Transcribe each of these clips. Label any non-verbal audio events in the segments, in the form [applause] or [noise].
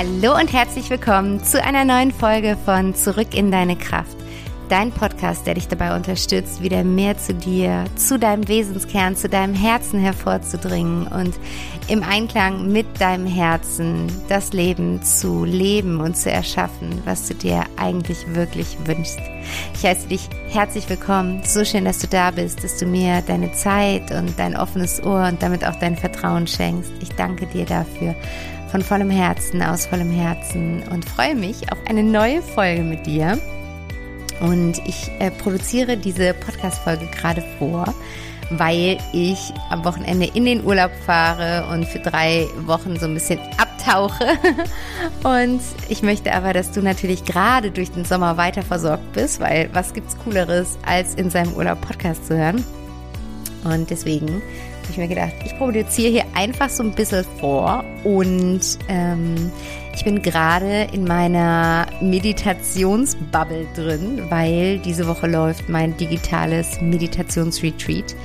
Hallo und herzlich willkommen zu einer neuen Folge von Zurück in deine Kraft. Dein Podcast, der dich dabei unterstützt, wieder mehr zu dir, zu deinem Wesenskern, zu deinem Herzen hervorzudringen und im Einklang mit deinem Herzen das Leben zu leben und zu erschaffen, was du dir eigentlich wirklich wünschst. Ich heiße dich herzlich willkommen. So schön, dass du da bist, dass du mir deine Zeit und dein offenes Ohr und damit auch dein Vertrauen schenkst. Ich danke dir dafür von vollem Herzen, aus vollem Herzen und freue mich auf eine neue Folge mit dir. Und ich äh, produziere diese Podcast-Folge gerade vor, weil ich am Wochenende in den Urlaub fahre und für drei Wochen so ein bisschen abtauche. [laughs] Und ich möchte aber, dass du natürlich gerade durch den Sommer weiter versorgt bist, weil was gibt's Cooleres, als in seinem Urlaub Podcast zu hören? Und deswegen habe ich mir gedacht, ich produziere hier einfach so ein bisschen vor und ähm, ich bin gerade in meiner Meditationsbubble drin, weil diese Woche läuft mein digitales Meditationsretreat.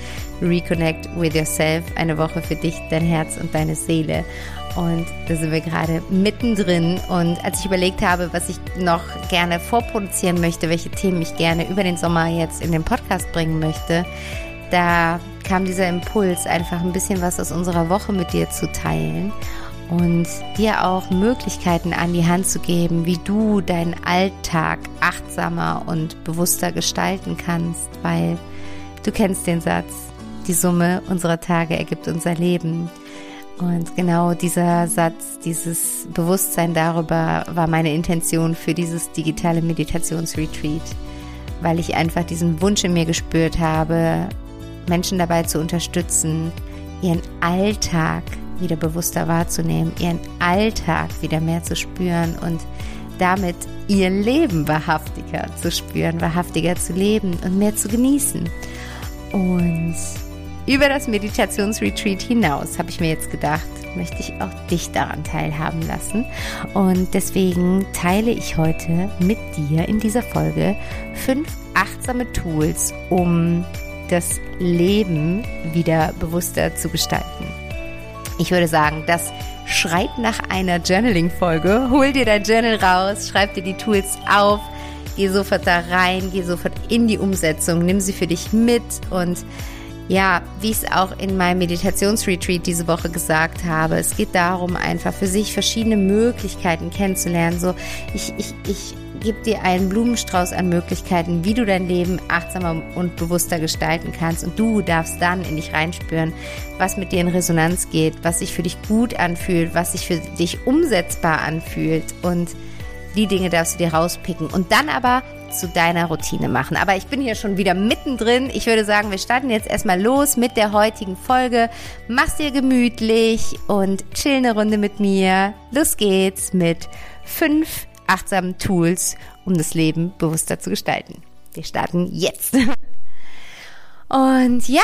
Reconnect with Yourself, eine Woche für dich, dein Herz und deine Seele. Und da sind wir gerade mittendrin. Und als ich überlegt habe, was ich noch gerne vorproduzieren möchte, welche Themen ich gerne über den Sommer jetzt in den Podcast bringen möchte, da kam dieser Impuls, einfach ein bisschen was aus unserer Woche mit dir zu teilen und dir auch Möglichkeiten an die Hand zu geben, wie du deinen Alltag achtsamer und bewusster gestalten kannst, weil du kennst den Satz, die Summe unserer Tage ergibt unser Leben. Und genau dieser Satz, dieses Bewusstsein darüber war meine Intention für dieses digitale Meditationsretreat, weil ich einfach diesen Wunsch in mir gespürt habe, Menschen dabei zu unterstützen, ihren Alltag wieder bewusster wahrzunehmen, ihren Alltag wieder mehr zu spüren und damit ihr Leben wahrhaftiger zu spüren, wahrhaftiger zu leben und mehr zu genießen. Und über das Meditationsretreat hinaus habe ich mir jetzt gedacht, möchte ich auch dich daran teilhaben lassen. Und deswegen teile ich heute mit dir in dieser Folge fünf achtsame Tools, um das Leben wieder bewusster zu gestalten. Ich würde sagen, das schreit nach einer Journaling-Folge. Hol dir dein Journal raus, schreib dir die Tools auf, geh sofort da rein, geh sofort in die Umsetzung, nimm sie für dich mit und ja, wie ich es auch in meinem Meditationsretreat diese Woche gesagt habe, es geht darum, einfach für sich verschiedene Möglichkeiten kennenzulernen. So, ich, ich, ich gebe dir einen Blumenstrauß an Möglichkeiten, wie du dein Leben achtsamer und bewusster gestalten kannst. Und du darfst dann in dich reinspüren, was mit dir in Resonanz geht, was sich für dich gut anfühlt, was sich für dich umsetzbar anfühlt. Und die Dinge darfst du dir rauspicken. Und dann aber zu deiner Routine machen. Aber ich bin hier schon wieder mittendrin. Ich würde sagen, wir starten jetzt erstmal los mit der heutigen Folge. Mach's dir gemütlich und chill eine Runde mit mir. Los geht's mit fünf achtsamen Tools, um das Leben bewusster zu gestalten. Wir starten jetzt. Und ja,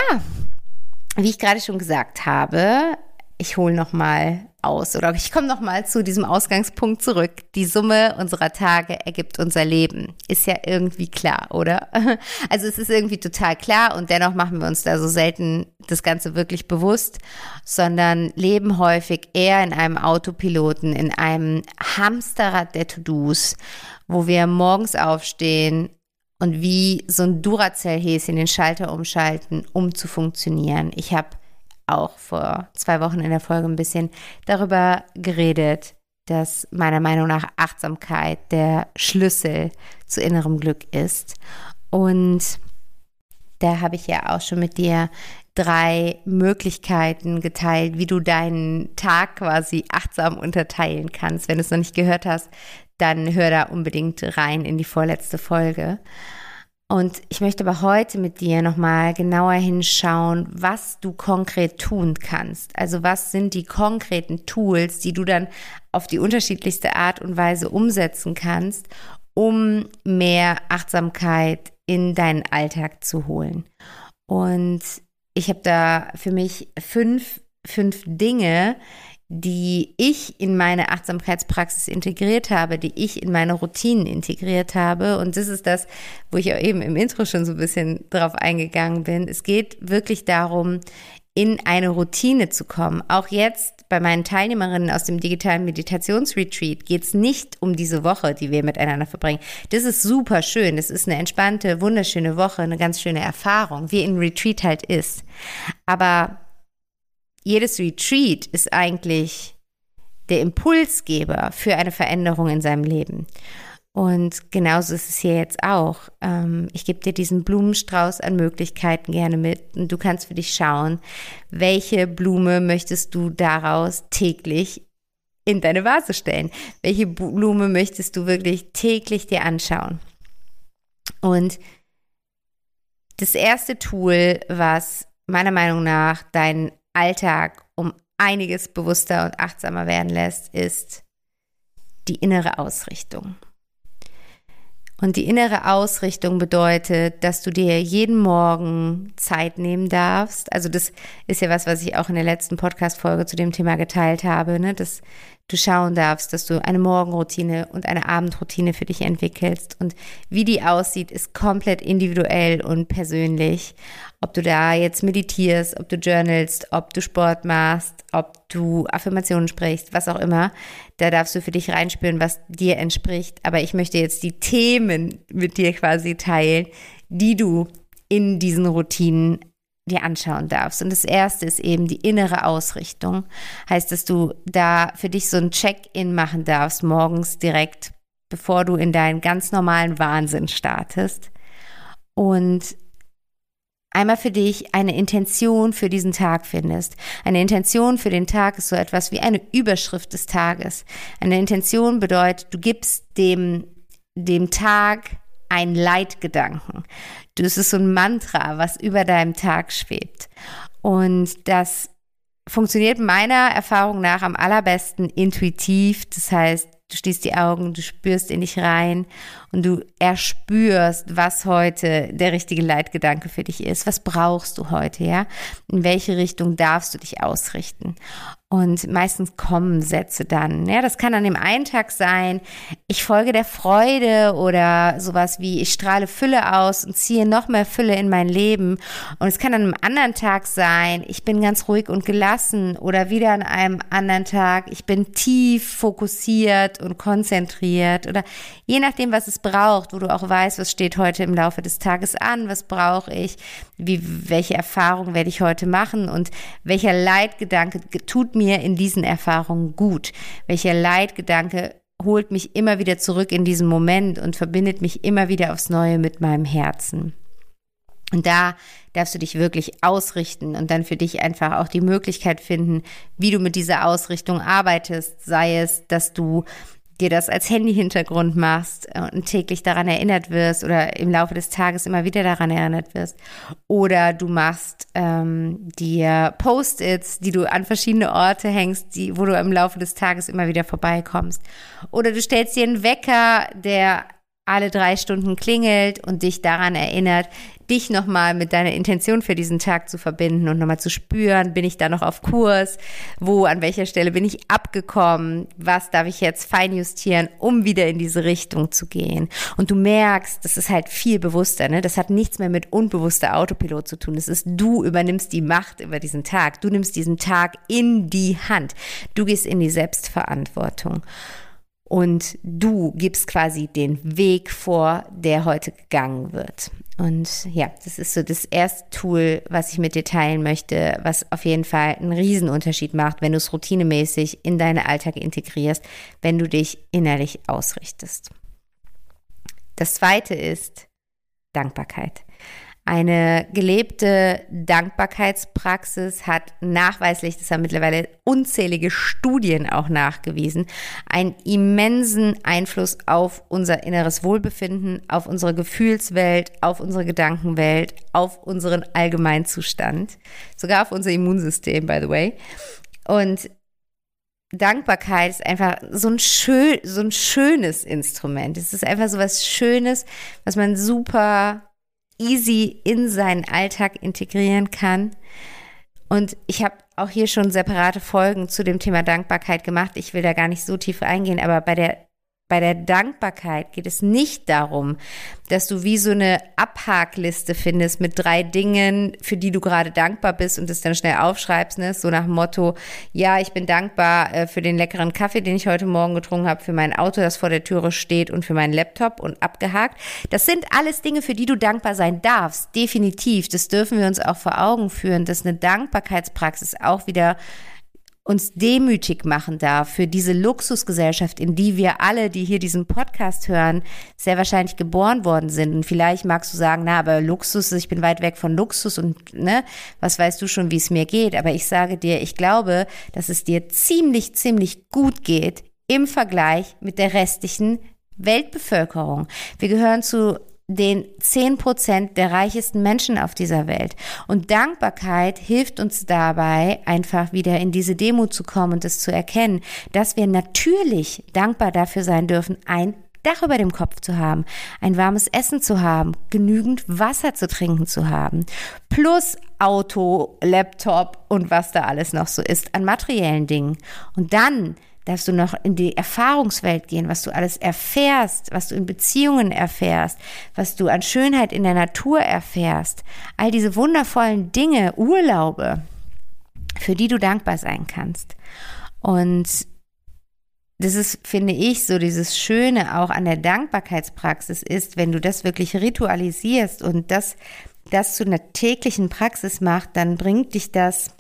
wie ich gerade schon gesagt habe, ich hole noch mal aus oder ich komme noch mal zu diesem Ausgangspunkt zurück. Die Summe unserer Tage ergibt unser Leben. Ist ja irgendwie klar, oder? [laughs] Also es ist irgendwie total klar und dennoch machen wir uns da so selten das Ganze wirklich bewusst, sondern leben häufig eher in einem Autopiloten, in einem Hamsterrad der To-Dos, wo wir morgens aufstehen, und wie so ein Duracell-Häschen den Schalter umschalten, um zu funktionieren. Ich habe auch vor zwei Wochen in der Folge ein bisschen darüber geredet, dass meiner Meinung nach Achtsamkeit der Schlüssel zu innerem Glück ist. Und da habe ich ja auch schon mit dir drei Möglichkeiten geteilt, wie du deinen Tag quasi achtsam unterteilen kannst. Wenn du es noch nicht gehört hast, dann hör da unbedingt rein in die vorletzte Folge. Und ich möchte aber heute mit dir nochmal genauer hinschauen, was du konkret tun kannst. Also was sind die konkreten Tools, die du dann auf die unterschiedlichste Art und Weise umsetzen kannst, um mehr Achtsamkeit in deinen Alltag zu holen. Und ich habe da für mich fünf, fünf Dinge, die ich in meine Achtsamkeitspraxis integriert habe, die ich in meine Routinen integriert habe. Und das ist das, wo ich auch eben im Intro schon so ein bisschen drauf eingegangen bin. Es geht wirklich darum, in eine Routine zu kommen. Auch jetzt bei meinen Teilnehmerinnen aus dem digitalen Meditationsretreat geht es nicht um diese Woche, die wir miteinander verbringen. Das ist super schön. Das ist eine entspannte, wunderschöne Woche, eine ganz schöne Erfahrung, wie ein Retreat halt ist. Aber jedes Retreat ist eigentlich der Impulsgeber für eine Veränderung in seinem Leben. Und genauso ist es hier jetzt auch. Ähm, ich gebe dir diesen Blumenstrauß an Möglichkeiten gerne mit und du kannst für dich schauen, welche Blume möchtest du daraus täglich in deine Vase stellen? Welche Blume möchtest du wirklich täglich dir anschauen? Und das erste Tool, was meiner Meinung nach deinen Alltag um einiges bewusster und achtsamer werden lässt, ist die innere Ausrichtung. Und die innere Ausrichtung bedeutet, dass du dir jeden Morgen Zeit nehmen darfst. Also das ist ja was, was ich auch in der letzten Podcast-Folge zu dem Thema geteilt habe, ne? dass du schauen darfst, dass du eine Morgenroutine und eine Abendroutine für dich entwickelst. Und wie die aussieht, ist komplett individuell und persönlich ob du da jetzt meditierst, ob du journalst, ob du Sport machst, ob du Affirmationen sprichst, was auch immer. Da darfst du für dich reinspüren, was dir entspricht. Aber ich möchte jetzt die Themen mit dir quasi teilen, die du in diesen Routinen dir anschauen darfst. Und das erste ist eben die innere Ausrichtung. Heißt, dass du da für dich so ein Check-in machen darfst, morgens direkt, bevor du in deinen ganz normalen Wahnsinn startest. Und einmal für dich eine Intention für diesen Tag findest. Eine Intention für den Tag ist so etwas wie eine Überschrift des Tages. Eine Intention bedeutet, du gibst dem, dem Tag einen Leitgedanken. Das ist so ein Mantra, was über deinem Tag schwebt. Und das funktioniert meiner Erfahrung nach am allerbesten intuitiv. Das heißt, Du schließt die Augen, du spürst in dich rein und du erspürst, was heute der richtige Leitgedanke für dich ist. Was brauchst du heute, ja? In welche Richtung darfst du dich ausrichten? Und meistens kommen Sätze dann. Ja, das kann an dem einen Tag sein, ich folge der Freude oder sowas wie, ich strahle Fülle aus und ziehe noch mehr Fülle in mein Leben. Und es kann an einem anderen Tag sein, ich bin ganz ruhig und gelassen oder wieder an einem anderen Tag, ich bin tief fokussiert und konzentriert oder je nachdem, was es braucht, wo du auch weißt, was steht heute im Laufe des Tages an, was brauche ich, wie, welche Erfahrungen werde ich heute machen und welcher Leitgedanke tut mir in diesen Erfahrungen gut? Welcher Leitgedanke holt mich immer wieder zurück in diesen Moment und verbindet mich immer wieder aufs Neue mit meinem Herzen? Und da darfst du dich wirklich ausrichten und dann für dich einfach auch die Möglichkeit finden, wie du mit dieser Ausrichtung arbeitest, sei es, dass du dir das als Handy-Hintergrund machst und täglich daran erinnert wirst oder im Laufe des Tages immer wieder daran erinnert wirst. Oder du machst ähm, dir Post-its, die du an verschiedene Orte hängst, die, wo du im Laufe des Tages immer wieder vorbeikommst. Oder du stellst dir einen Wecker, der alle drei Stunden klingelt und dich daran erinnert, dich nochmal mit deiner Intention für diesen Tag zu verbinden und nochmal zu spüren, bin ich da noch auf Kurs, wo, an welcher Stelle bin ich abgekommen, was darf ich jetzt feinjustieren, um wieder in diese Richtung zu gehen. Und du merkst, das ist halt viel bewusster, ne? Das hat nichts mehr mit unbewusster Autopilot zu tun. Es ist, du übernimmst die Macht über diesen Tag. Du nimmst diesen Tag in die Hand. Du gehst in die Selbstverantwortung und du gibst quasi den Weg vor, der heute gegangen wird. Und ja, das ist so das erste Tool, was ich mit dir teilen möchte, was auf jeden Fall einen Riesenunterschied macht, wenn du es routinemäßig in deinen Alltag integrierst, wenn du dich innerlich ausrichtest. Das zweite ist Dankbarkeit. Eine gelebte Dankbarkeitspraxis hat nachweislich, das haben mittlerweile unzählige Studien auch nachgewiesen, einen immensen Einfluss auf unser inneres Wohlbefinden, auf unsere Gefühlswelt, auf unsere Gedankenwelt, auf unseren Allgemeinzustand, sogar auf unser Immunsystem, by the way. Und Dankbarkeit ist einfach so ein, schön, so ein schönes Instrument. Es ist einfach so was Schönes, was man super easy in seinen Alltag integrieren kann. Und ich habe auch hier schon separate Folgen zu dem Thema Dankbarkeit gemacht. Ich will da gar nicht so tief eingehen, aber bei der bei der Dankbarkeit geht es nicht darum, dass du wie so eine Abhakliste findest mit drei Dingen, für die du gerade dankbar bist und das dann schnell aufschreibst, ne? so nach dem Motto, ja, ich bin dankbar äh, für den leckeren Kaffee, den ich heute Morgen getrunken habe, für mein Auto, das vor der Türe steht und für meinen Laptop und abgehakt. Das sind alles Dinge, für die du dankbar sein darfst, definitiv. Das dürfen wir uns auch vor Augen führen, dass eine Dankbarkeitspraxis auch wieder uns demütig machen darf für diese Luxusgesellschaft, in die wir alle, die hier diesen Podcast hören, sehr wahrscheinlich geboren worden sind. Und vielleicht magst du sagen, na, aber Luxus, ich bin weit weg von Luxus und ne, was weißt du schon, wie es mir geht. Aber ich sage dir, ich glaube, dass es dir ziemlich, ziemlich gut geht im Vergleich mit der restlichen Weltbevölkerung. Wir gehören zu den 10 Prozent der reichesten Menschen auf dieser Welt. Und Dankbarkeit hilft uns dabei, einfach wieder in diese Demo zu kommen und es zu erkennen, dass wir natürlich dankbar dafür sein dürfen, ein Dach über dem Kopf zu haben, ein warmes Essen zu haben, genügend Wasser zu trinken zu haben, plus Auto, Laptop und was da alles noch so ist an materiellen Dingen. Und dann darfst du noch in die Erfahrungswelt gehen, was du alles erfährst, was du in Beziehungen erfährst, was du an Schönheit in der Natur erfährst. All diese wundervollen Dinge, Urlaube, für die du dankbar sein kannst. Und das ist, finde ich, so dieses Schöne auch an der Dankbarkeitspraxis ist, wenn du das wirklich ritualisierst und das, das zu einer täglichen Praxis macht, dann bringt dich das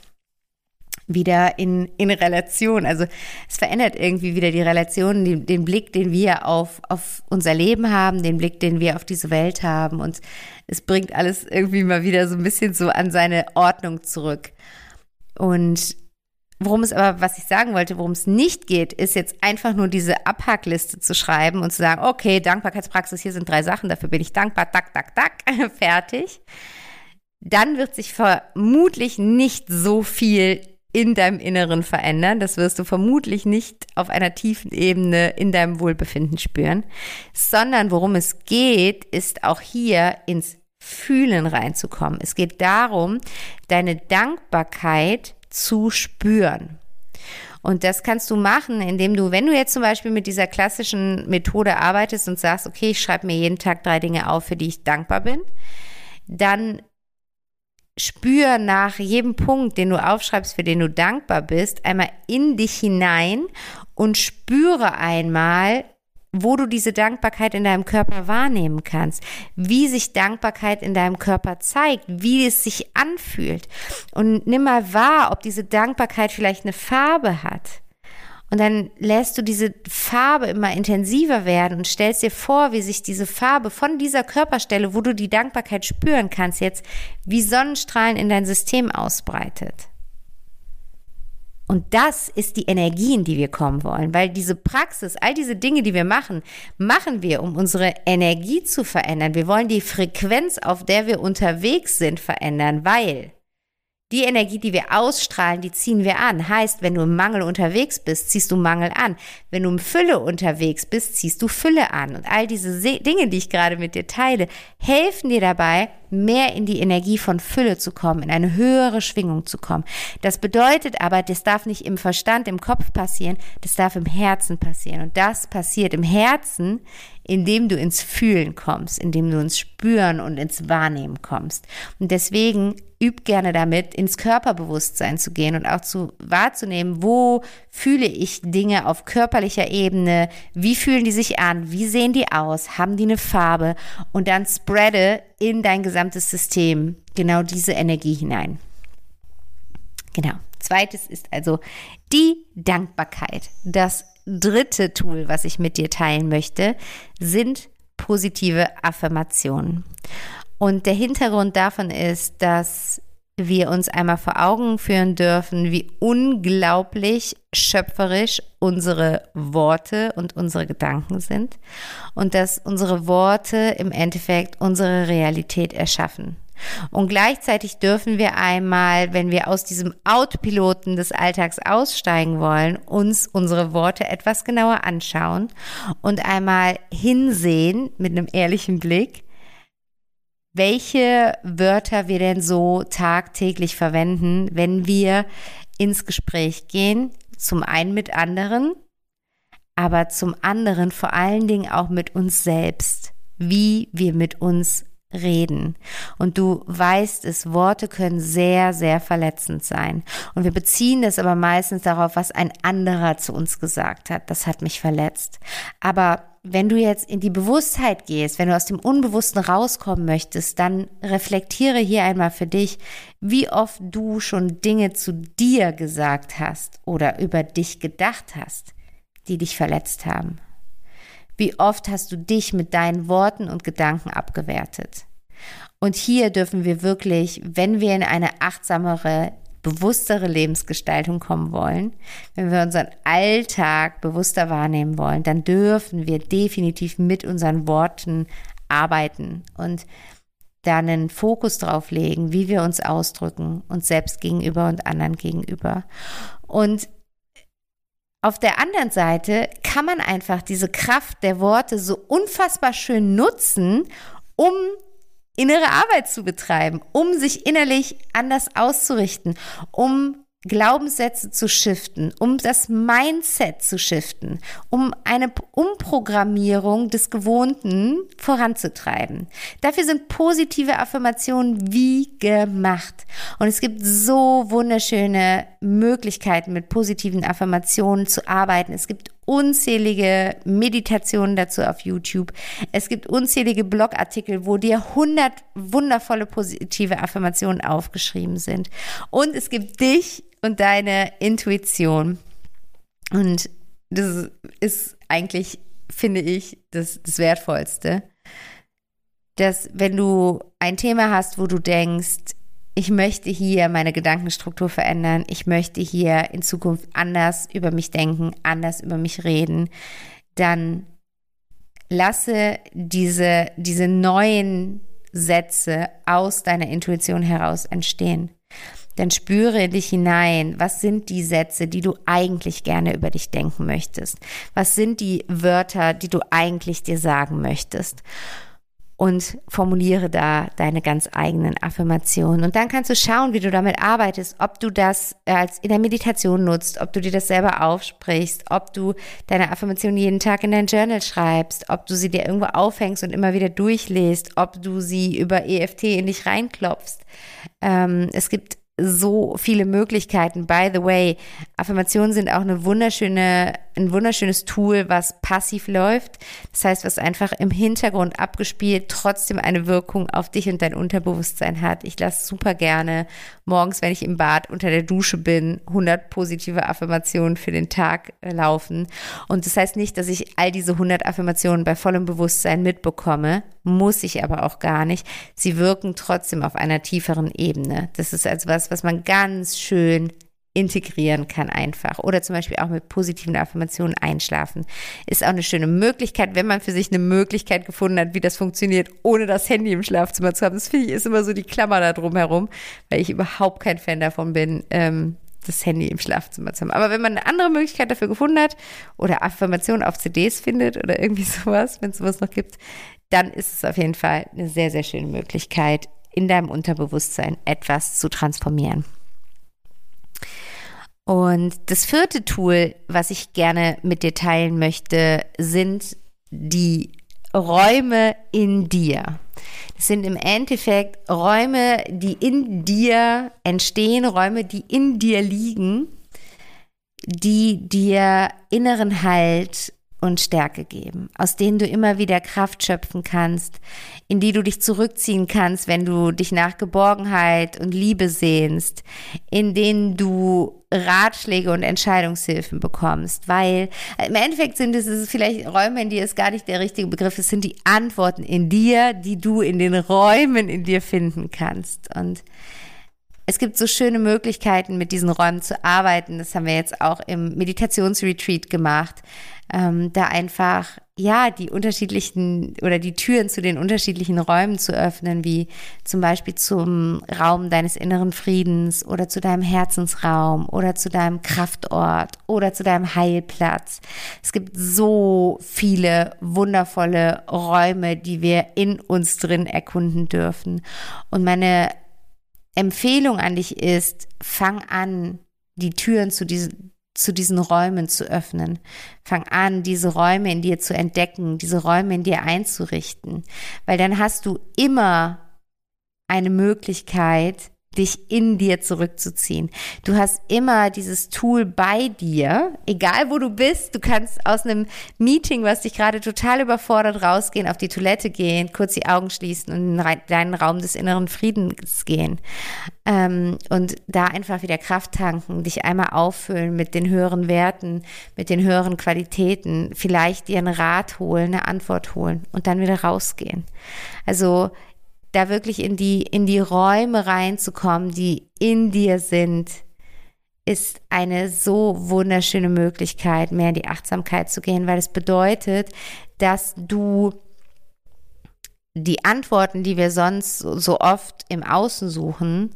wieder in, in Relation. Also es verändert irgendwie wieder die Relation, den, den Blick, den wir auf, auf unser Leben haben, den Blick, den wir auf diese Welt haben. Und es bringt alles irgendwie mal wieder so ein bisschen so an seine Ordnung zurück. Und worum es aber, was ich sagen wollte, worum es nicht geht, ist jetzt einfach nur diese Abhackliste zu schreiben und zu sagen, okay, Dankbarkeitspraxis, hier sind drei Sachen, dafür bin ich dankbar, tak, tak, tak, [laughs] fertig. Dann wird sich vermutlich nicht so viel in deinem Inneren verändern. Das wirst du vermutlich nicht auf einer tiefen Ebene in deinem Wohlbefinden spüren, sondern worum es geht, ist auch hier ins Fühlen reinzukommen. Es geht darum, deine Dankbarkeit zu spüren. Und das kannst du machen, indem du, wenn du jetzt zum Beispiel mit dieser klassischen Methode arbeitest und sagst, okay, ich schreibe mir jeden Tag drei Dinge auf, für die ich dankbar bin, dann spür nach jedem Punkt, den du aufschreibst, für den du dankbar bist, einmal in dich hinein und spüre einmal, wo du diese Dankbarkeit in deinem Körper wahrnehmen kannst, wie sich Dankbarkeit in deinem Körper zeigt, wie es sich anfühlt. Und nimm mal wahr, ob diese Dankbarkeit vielleicht eine Farbe hat. Und dann lässt du diese Farbe immer intensiver werden und stellst dir vor, wie sich diese Farbe von dieser Körperstelle, wo du die Dankbarkeit spüren kannst, jetzt wie Sonnenstrahlen in dein System ausbreitet. Und das ist die Energie, in die wir kommen wollen, weil diese Praxis, all diese Dinge, die wir machen, machen wir, um unsere Energie zu verändern. Wir wollen die Frequenz, auf der wir unterwegs sind, verändern, weil die Energie, die wir ausstrahlen, die ziehen wir an. Heißt, wenn du im Mangel unterwegs bist, ziehst du Mangel an. Wenn du im Fülle unterwegs bist, ziehst du Fülle an. Und all diese Dinge, die ich gerade mit dir teile, helfen dir dabei, mehr in die Energie von Fülle zu kommen, in eine höhere Schwingung zu kommen. Das bedeutet aber, das darf nicht im Verstand, im Kopf passieren, das darf im Herzen passieren. Und das passiert im Herzen, indem du ins Fühlen kommst, indem du ins Spüren und ins Wahrnehmen kommst. Und deswegen üb gerne damit, ins Körperbewusstsein zu gehen und auch zu wahrzunehmen, wo fühle ich Dinge auf körperlicher Ebene, wie fühlen die sich an, wie sehen die aus, haben die eine Farbe und dann spreade in dein gesamtes System genau diese Energie hinein. Genau. Zweites ist also die Dankbarkeit. Das dritte Tool, was ich mit dir teilen möchte, sind positive Affirmationen. Und der Hintergrund davon ist, dass wir uns einmal vor Augen führen dürfen, wie unglaublich schöpferisch unsere Worte und unsere Gedanken sind und dass unsere Worte im Endeffekt unsere Realität erschaffen. Und gleichzeitig dürfen wir einmal, wenn wir aus diesem Autopiloten des Alltags aussteigen wollen, uns unsere Worte etwas genauer anschauen und einmal hinsehen mit einem ehrlichen Blick, welche Wörter wir denn so tagtäglich verwenden, wenn wir ins Gespräch gehen, zum einen mit anderen, aber zum anderen vor allen Dingen auch mit uns selbst, wie wir mit uns reden. Und du weißt es, Worte können sehr, sehr verletzend sein. Und wir beziehen das aber meistens darauf, was ein anderer zu uns gesagt hat. Das hat mich verletzt. Aber wenn du jetzt in die Bewusstheit gehst, wenn du aus dem Unbewussten rauskommen möchtest, dann reflektiere hier einmal für dich, wie oft du schon Dinge zu dir gesagt hast oder über dich gedacht hast, die dich verletzt haben. Wie oft hast du dich mit deinen Worten und Gedanken abgewertet? Und hier dürfen wir wirklich, wenn wir in eine achtsamere, bewusstere Lebensgestaltung kommen wollen, wenn wir unseren Alltag bewusster wahrnehmen wollen, dann dürfen wir definitiv mit unseren Worten arbeiten und da einen Fokus drauf legen, wie wir uns ausdrücken, uns selbst gegenüber und anderen gegenüber. Und auf der anderen Seite kann man einfach diese Kraft der Worte so unfassbar schön nutzen, um innere Arbeit zu betreiben, um sich innerlich anders auszurichten, um Glaubenssätze zu shiften, um das Mindset zu shiften, um eine Umprogrammierung des Gewohnten voranzutreiben. Dafür sind positive Affirmationen wie gemacht. Und es gibt so wunderschöne Möglichkeiten, mit positiven Affirmationen zu arbeiten. Es gibt unzählige Meditationen dazu auf YouTube. Es gibt unzählige Blogartikel, wo dir 100 wundervolle positive Affirmationen aufgeschrieben sind. Und es gibt dich und deine Intuition. Und das ist eigentlich, finde ich, das, das Wertvollste. Dass wenn du ein Thema hast, wo du denkst, ich möchte hier meine Gedankenstruktur verändern, ich möchte hier in Zukunft anders über mich denken, anders über mich reden, dann lasse diese, diese neuen Sätze aus deiner Intuition heraus entstehen. Dann spüre dich hinein, was sind die Sätze, die du eigentlich gerne über dich denken möchtest? Was sind die Wörter, die du eigentlich dir sagen möchtest? Und formuliere da deine ganz eigenen Affirmationen. Und dann kannst du schauen, wie du damit arbeitest, ob du das als in der Meditation nutzt, ob du dir das selber aufsprichst, ob du deine Affirmationen jeden Tag in dein Journal schreibst, ob du sie dir irgendwo aufhängst und immer wieder durchliest, ob du sie über EFT in dich reinklopfst. Ähm, es gibt so viele Möglichkeiten. By the way, Affirmationen sind auch eine wunderschöne, ein wunderschönes Tool, was passiv läuft. Das heißt, was einfach im Hintergrund abgespielt trotzdem eine Wirkung auf dich und dein Unterbewusstsein hat. Ich lasse super gerne morgens, wenn ich im Bad unter der Dusche bin, 100 positive Affirmationen für den Tag äh, laufen. Und das heißt nicht, dass ich all diese 100 Affirmationen bei vollem Bewusstsein mitbekomme, muss ich aber auch gar nicht. Sie wirken trotzdem auf einer tieferen Ebene. Das ist also was, was man ganz schön integrieren kann einfach. Oder zum Beispiel auch mit positiven Affirmationen einschlafen. Ist auch eine schöne Möglichkeit, wenn man für sich eine Möglichkeit gefunden hat, wie das funktioniert, ohne das Handy im Schlafzimmer zu haben. Das finde ich ist immer so die Klammer da drum herum, weil ich überhaupt kein Fan davon bin, ähm, das Handy im Schlafzimmer zu haben. Aber wenn man eine andere Möglichkeit dafür gefunden hat oder Affirmationen auf CDs findet oder irgendwie [laughs] sowas, wenn es sowas noch gibt, dann ist es auf jeden Fall eine sehr, sehr schöne Möglichkeit, in deinem Unterbewusstsein etwas zu transformieren. Und das vierte Tool, was ich gerne mit dir teilen möchte, sind die Räume in dir. Das sind im Endeffekt Räume, die in dir entstehen, Räume, die in dir liegen, die dir inneren Halt und Stärke geben, aus denen du immer wieder Kraft schöpfen kannst, in die du dich zurückziehen kannst, wenn du dich nach Geborgenheit und Liebe sehnst, in denen du Ratschläge und Entscheidungshilfen bekommst, weil im Endeffekt sind es, es vielleicht Räume, in dir ist gar nicht der richtige Begriff, es sind die Antworten in dir, die du in den Räumen in dir finden kannst. Und es gibt so schöne Möglichkeiten, mit diesen Räumen zu arbeiten. Das haben wir jetzt auch im Meditationsretreat gemacht ähm, da einfach ja die unterschiedlichen oder die Türen zu den unterschiedlichen Räumen zu öffnen, wie zum Beispiel zum Raum deines inneren Friedens oder zu deinem Herzensraum oder zu deinem Kraftort oder zu deinem Heilplatz. Es gibt so viele wundervolle Räume, die wir in uns drin erkunden dürfen. Und meine Empfehlung an dich ist, fang an, die Türen zu diesen zu diesen Räumen zu öffnen. Fang an, diese Räume in dir zu entdecken, diese Räume in dir einzurichten, weil dann hast du immer eine Möglichkeit, dich in dir zurückzuziehen. Du hast immer dieses Tool bei dir, egal wo du bist. Du kannst aus einem Meeting, was dich gerade total überfordert, rausgehen, auf die Toilette gehen, kurz die Augen schließen und in deinen Raum des inneren Friedens gehen. Ähm, und da einfach wieder Kraft tanken, dich einmal auffüllen mit den höheren Werten, mit den höheren Qualitäten, vielleicht dir einen Rat holen, eine Antwort holen und dann wieder rausgehen. Also da wirklich in die, in die Räume reinzukommen, die in dir sind, ist eine so wunderschöne Möglichkeit, mehr in die Achtsamkeit zu gehen, weil es bedeutet, dass du die Antworten, die wir sonst so oft im Außen suchen,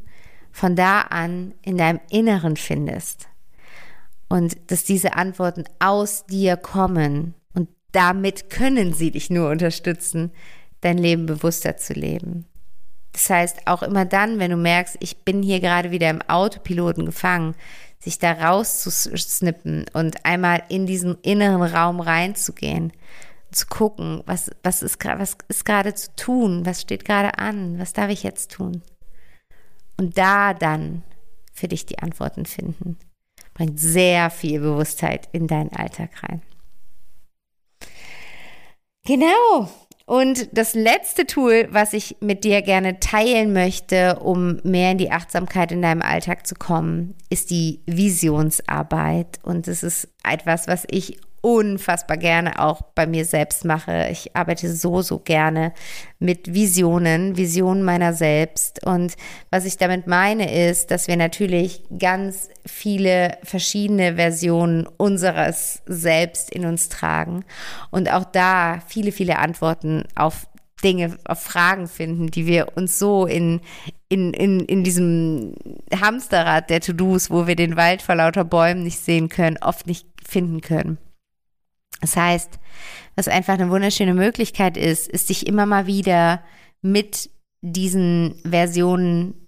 von da an in deinem Inneren findest. Und dass diese Antworten aus dir kommen. Und damit können sie dich nur unterstützen, dein Leben bewusster zu leben. Das heißt, auch immer dann, wenn du merkst, ich bin hier gerade wieder im Autopiloten gefangen, sich da rauszusnippen und einmal in diesen inneren Raum reinzugehen, zu gucken, was, was, ist, was ist gerade zu tun, was steht gerade an, was darf ich jetzt tun? Und da dann für dich die Antworten finden, bringt sehr viel Bewusstheit in deinen Alltag rein. Genau, und das letzte Tool, was ich mit dir gerne teilen möchte, um mehr in die Achtsamkeit in deinem Alltag zu kommen, ist die Visionsarbeit. Und es ist etwas, was ich unfassbar gerne auch bei mir selbst mache. Ich arbeite so, so gerne mit Visionen, Visionen meiner selbst. Und was ich damit meine, ist, dass wir natürlich ganz viele verschiedene Versionen unseres Selbst in uns tragen und auch da viele, viele Antworten auf Dinge, auf Fragen finden, die wir uns so in, in, in, in diesem Hamsterrad der To-Dos, wo wir den Wald vor lauter Bäumen nicht sehen können, oft nicht finden können. Das heißt, was einfach eine wunderschöne Möglichkeit ist, ist dich immer mal wieder mit diesen Versionen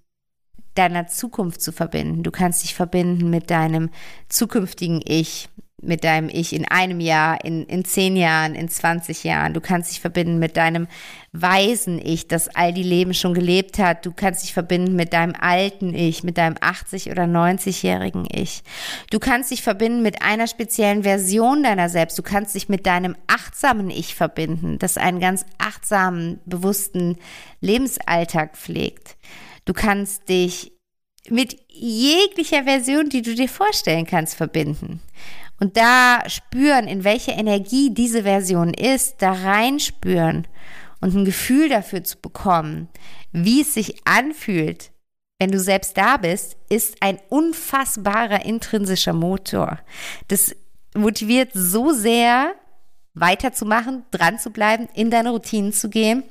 deiner Zukunft zu verbinden. Du kannst dich verbinden mit deinem zukünftigen Ich, mit deinem Ich in einem Jahr, in, in zehn Jahren, in 20 Jahren. Du kannst dich verbinden mit deinem weisen Ich, das all die Leben schon gelebt hat. Du kannst dich verbinden mit deinem alten Ich, mit deinem 80- oder 90-jährigen Ich. Du kannst dich verbinden mit einer speziellen Version deiner selbst. Du kannst dich mit deinem achtsamen Ich verbinden, das einen ganz achtsamen, bewussten Lebensalltag pflegt. Du kannst dich mit jeglicher Version, die du dir vorstellen kannst, verbinden und da spüren, in welcher Energie diese Version ist, da reinspüren und ein Gefühl dafür zu bekommen, wie es sich anfühlt, wenn du selbst da bist, ist ein unfassbarer intrinsischer Motor. Das motiviert so sehr, weiterzumachen, dran zu bleiben, in deine Routinen zu gehen.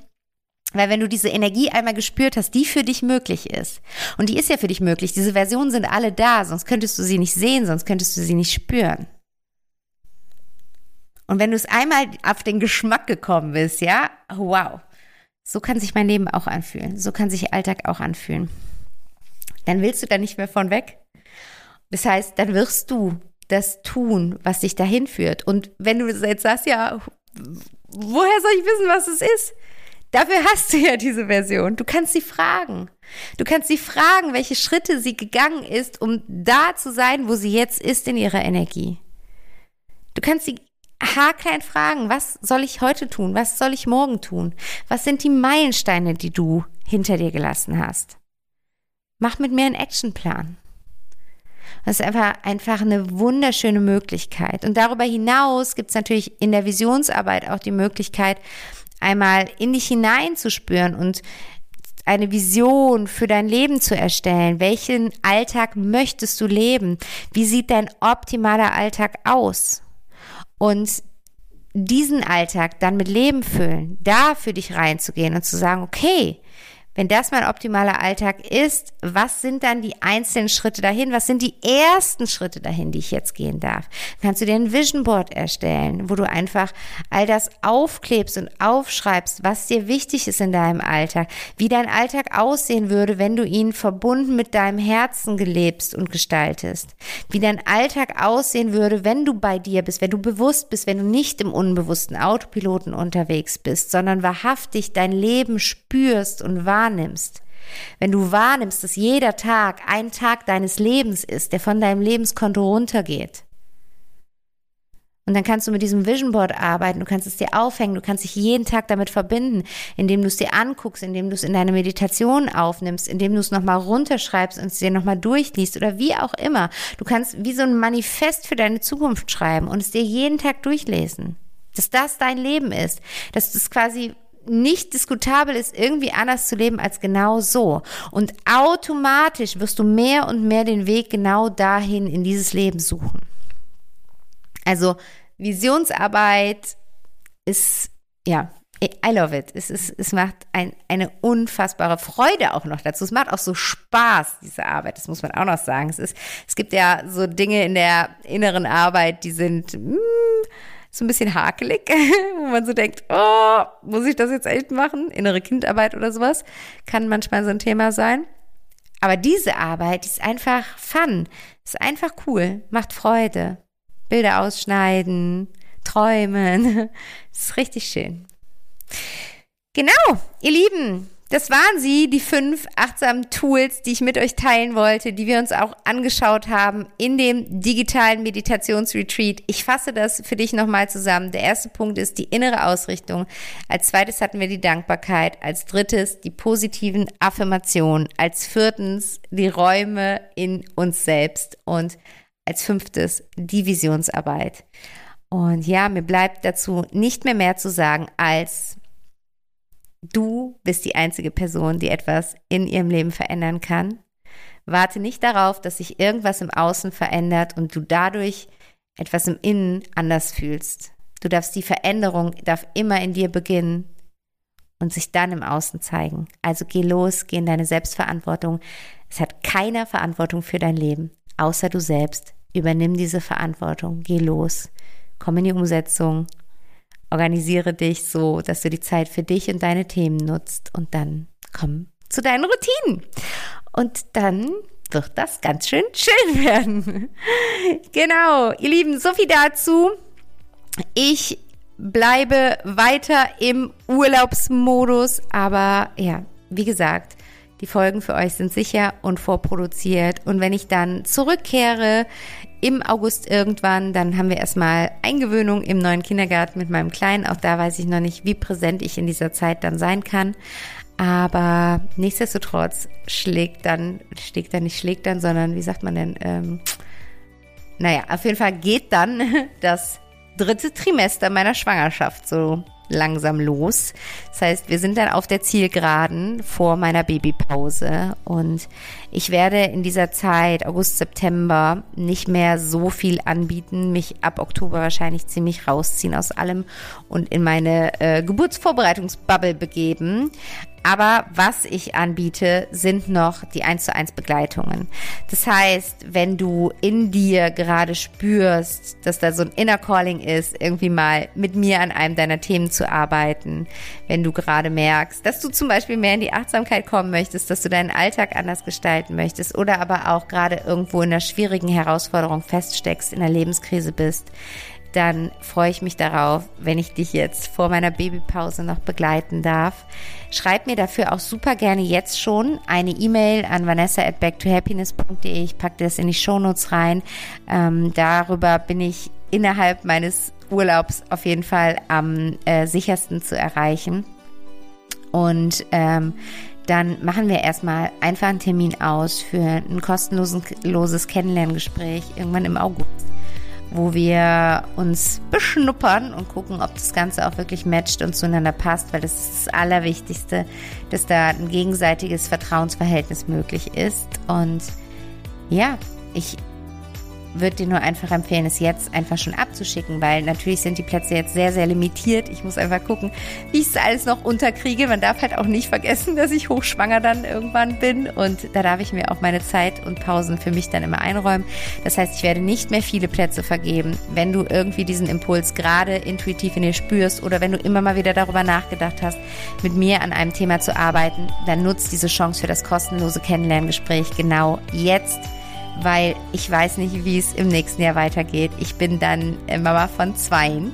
Weil wenn du diese Energie einmal gespürt hast, die für dich möglich ist, und die ist ja für dich möglich, diese Versionen sind alle da, sonst könntest du sie nicht sehen, sonst könntest du sie nicht spüren. Und wenn du es einmal auf den Geschmack gekommen bist, ja, wow, so kann sich mein Leben auch anfühlen. So kann sich Alltag auch anfühlen. Dann willst du da nicht mehr von weg. Das heißt, dann wirst du das tun, was dich dahin führt. Und wenn du jetzt sagst, ja, woher soll ich wissen, was es ist? Dafür hast du ja diese Version. Du kannst sie fragen. Du kannst sie fragen, welche Schritte sie gegangen ist, um da zu sein, wo sie jetzt ist in ihrer Energie. Du kannst sie haarklein fragen, was soll ich heute tun? Was soll ich morgen tun? Was sind die Meilensteine, die du hinter dir gelassen hast? Mach mit mir einen Actionplan. Das ist einfach, einfach eine wunderschöne Möglichkeit. Und darüber hinaus gibt es natürlich in der Visionsarbeit auch die Möglichkeit, einmal in dich hineinzuspüren und eine Vision für dein Leben zu erstellen. Welchen Alltag möchtest du leben? Wie sieht dein optimaler Alltag aus? Und diesen Alltag dann mit Leben füllen, da für dich reinzugehen und zu sagen, okay, wenn das mein optimaler Alltag ist, was sind dann die einzelnen Schritte dahin? Was sind die ersten Schritte dahin, die ich jetzt gehen darf? Kannst du dir ein Vision Board erstellen, wo du einfach all das aufklebst und aufschreibst, was dir wichtig ist in deinem Alltag, wie dein Alltag aussehen würde, wenn du ihn verbunden mit deinem Herzen gelebst und gestaltest, wie dein Alltag aussehen würde, wenn du bei dir bist, wenn du bewusst bist, wenn du nicht im unbewussten Autopiloten unterwegs bist, sondern wahrhaftig dein Leben spürst und wahrnimmst wahrnimmst, wenn du wahrnimmst, dass jeder Tag ein Tag deines Lebens ist, der von deinem Lebenskonto runtergeht, und dann kannst du mit diesem Vision Board arbeiten, du kannst es dir aufhängen, du kannst dich jeden Tag damit verbinden, indem du es dir anguckst, indem du es in deine Meditation aufnimmst, indem du es nochmal runterschreibst und es dir nochmal durchliest oder wie auch immer. Du kannst wie so ein Manifest für deine Zukunft schreiben und es dir jeden Tag durchlesen. Dass das dein Leben ist. Dass das quasi nicht diskutabel ist, irgendwie anders zu leben als genau so. Und automatisch wirst du mehr und mehr den Weg genau dahin in dieses Leben suchen. Also Visionsarbeit ist, ja, I love it. Es, ist, es macht ein, eine unfassbare Freude auch noch dazu. Es macht auch so Spaß, diese Arbeit. Das muss man auch noch sagen. Es, ist, es gibt ja so Dinge in der inneren Arbeit, die sind, mh, hm, so ein bisschen hakelig, [laughs] wo man so denkt, oh, muss ich das jetzt echt machen? Innere Kindarbeit oder sowas kann manchmal so ein Thema sein. Aber diese Arbeit ist einfach fun, ist einfach cool, macht Freude. Bilder ausschneiden, träumen, [laughs] ist richtig schön. Genau, ihr Lieben, das waren sie, die fünf achtsamen Tools, die ich mit euch teilen wollte, die wir uns auch angeschaut haben in dem digitalen Meditationsretreat. Ich fasse das für dich nochmal zusammen. Der erste Punkt ist die innere Ausrichtung. Als zweites hatten wir die Dankbarkeit. Als drittes die positiven Affirmationen. Als viertens die Räume in uns selbst. Und als fünftes die Visionsarbeit. Und ja, mir bleibt dazu nicht mehr mehr zu sagen als Du bist die einzige Person, die etwas in ihrem Leben verändern kann. Warte nicht darauf, dass sich irgendwas im Außen verändert und du dadurch etwas im Innen anders fühlst. Du darfst die Veränderung darf immer in dir beginnen und sich dann im Außen zeigen. Also geh los, geh in deine Selbstverantwortung. Es hat keiner Verantwortung für dein Leben, außer du selbst. Übernimm diese Verantwortung, geh los, komm in die Umsetzung Organisiere dich so, dass du die Zeit für dich und deine Themen nutzt und dann komm zu deinen Routinen. Und dann wird das ganz schön schön [laughs] werden. genau, ihr Lieben, so viel dazu. Ich bleibe weiter im Urlaubsmodus, aber ja, wie gesagt, die Folgen für euch sind sicher und vorproduziert. Und wenn ich dann zurückkehre im August irgendwann, dann haben wir erstmal Eingewöhnung im neuen Kindergarten mit meinem Kleinen. Auch da weiß ich noch nicht, wie präsent ich in dieser Zeit dann sein kann. Aber nichtsdestotrotz schlägt dann, schlägt dann nicht schlägt dann, sondern wie sagt man denn? Ähm, naja, auf jeden Fall geht dann [laughs] das dritte Trimester meiner Schwangerschaft so langsam los. Das heißt, wir sind dann auf der Zielgeraden vor meiner Babypause und ich werde in dieser Zeit, August, September, nicht mehr so viel anbieten, mich ab Oktober wahrscheinlich ziemlich rausziehen aus allem und in meine äh, Geburtsvorbereitungsbubble begeben. Aber was ich anbiete, sind noch die 1 zu 1 Begleitungen. Das heißt, wenn du in dir gerade spürst, dass da so ein Inner Calling ist, irgendwie mal mit mir an einem deiner Themen zu arbeiten, wenn du gerade merkst, dass du zum Beispiel mehr in die Achtsamkeit kommen möchtest, dass du deinen Alltag anders gestalten möchtest oder aber auch gerade irgendwo in einer schwierigen Herausforderung feststeckst, in einer Lebenskrise bist, dann freue ich mich darauf, wenn ich dich jetzt vor meiner Babypause noch begleiten darf. Schreib mir dafür auch super gerne jetzt schon eine E-Mail an vanessa at backtohappiness.de. Ich packe das in die Shownotes rein. Ähm, darüber bin ich innerhalb meines Urlaubs auf jeden Fall am äh, sichersten zu erreichen. Und ähm, dann machen wir erstmal einfach einen Termin aus für ein kostenloses Kennenlerngespräch irgendwann im August wo wir uns beschnuppern und gucken, ob das Ganze auch wirklich matcht und zueinander passt, weil das ist das Allerwichtigste, dass da ein gegenseitiges Vertrauensverhältnis möglich ist. Und ja, ich würde dir nur einfach empfehlen, es jetzt einfach schon abzuschicken, weil natürlich sind die Plätze jetzt sehr, sehr limitiert. Ich muss einfach gucken, wie ich es alles noch unterkriege. Man darf halt auch nicht vergessen, dass ich hochschwanger dann irgendwann bin und da darf ich mir auch meine Zeit und Pausen für mich dann immer einräumen. Das heißt, ich werde nicht mehr viele Plätze vergeben. Wenn du irgendwie diesen Impuls gerade intuitiv in dir spürst oder wenn du immer mal wieder darüber nachgedacht hast, mit mir an einem Thema zu arbeiten, dann nutzt diese Chance für das kostenlose Kennenlerngespräch genau jetzt weil ich weiß nicht, wie es im nächsten Jahr weitergeht. Ich bin dann äh, Mama von Zweien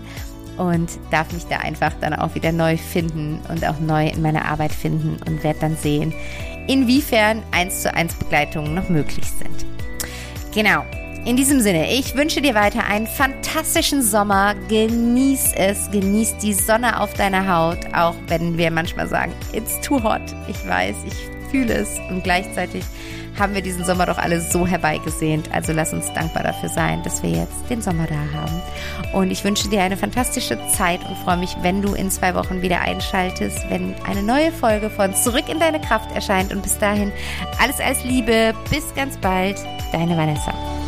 und darf mich da einfach dann auch wieder neu finden und auch neu in meiner Arbeit finden und werde dann sehen, inwiefern eins zu eins Begleitungen noch möglich sind. Genau. In diesem Sinne, ich wünsche dir weiter einen fantastischen Sommer. Genieß es, genieß die Sonne auf deiner Haut, auch wenn wir manchmal sagen, it's too hot. Ich weiß, ich fühle es und gleichzeitig haben wir diesen Sommer doch alle so herbeigesehnt. Also lass uns dankbar dafür sein, dass wir jetzt den Sommer da haben. Und ich wünsche dir eine fantastische Zeit und freue mich, wenn du in zwei Wochen wieder einschaltest, wenn eine neue Folge von Zurück in deine Kraft erscheint. Und bis dahin alles als Liebe. Bis ganz bald. Deine Vanessa.